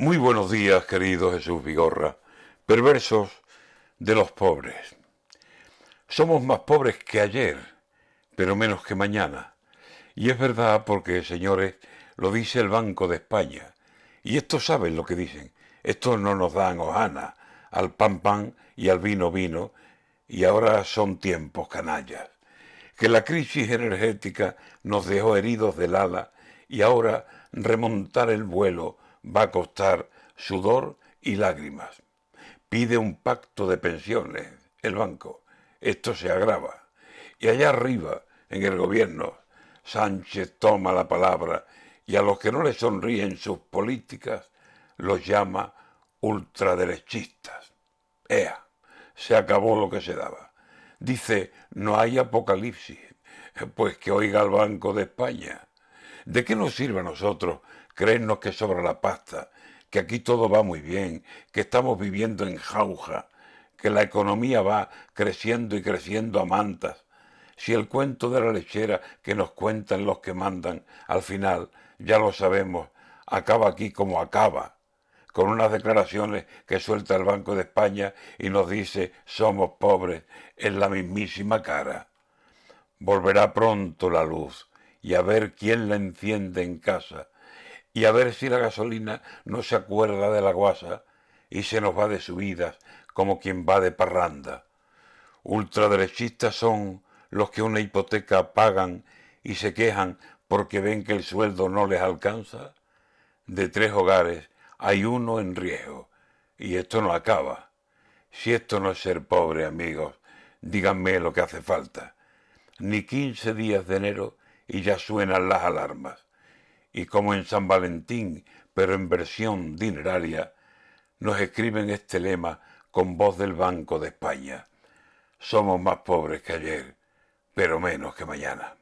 Muy buenos días, querido Jesús Vigorra, perversos de los pobres. Somos más pobres que ayer, pero menos que mañana. Y es verdad porque, señores, lo dice el Banco de España. Y estos saben lo que dicen. Estos no nos dan hojana al pan pan y al vino vino, y ahora son tiempos canallas. Que la crisis energética nos dejó heridos del ala y ahora remontar el vuelo va a costar sudor y lágrimas. Pide un pacto de pensiones el banco. Esto se agrava. Y allá arriba, en el gobierno, Sánchez toma la palabra y a los que no le sonríen sus políticas los llama ultraderechistas. Ea, se acabó lo que se daba. Dice, no hay apocalipsis, pues que oiga el Banco de España. ¿De qué nos sirve a nosotros creernos que sobra la pasta, que aquí todo va muy bien, que estamos viviendo en jauja, que la economía va creciendo y creciendo a mantas? Si el cuento de la lechera que nos cuentan los que mandan, al final, ya lo sabemos, acaba aquí como acaba, con unas declaraciones que suelta el Banco de España y nos dice somos pobres en la mismísima cara. Volverá pronto la luz y a ver quién la enciende en casa y a ver si la gasolina no se acuerda de la guasa y se nos va de subidas como quien va de parranda. Ultraderechistas son los que una hipoteca pagan y se quejan porque ven que el sueldo no les alcanza. De tres hogares hay uno en riesgo y esto no acaba. Si esto no es ser pobre, amigos, díganme lo que hace falta. Ni quince días de enero y ya suenan las alarmas. Y como en San Valentín, pero en versión dineraria, nos escriben este lema con voz del Banco de España. Somos más pobres que ayer, pero menos que mañana.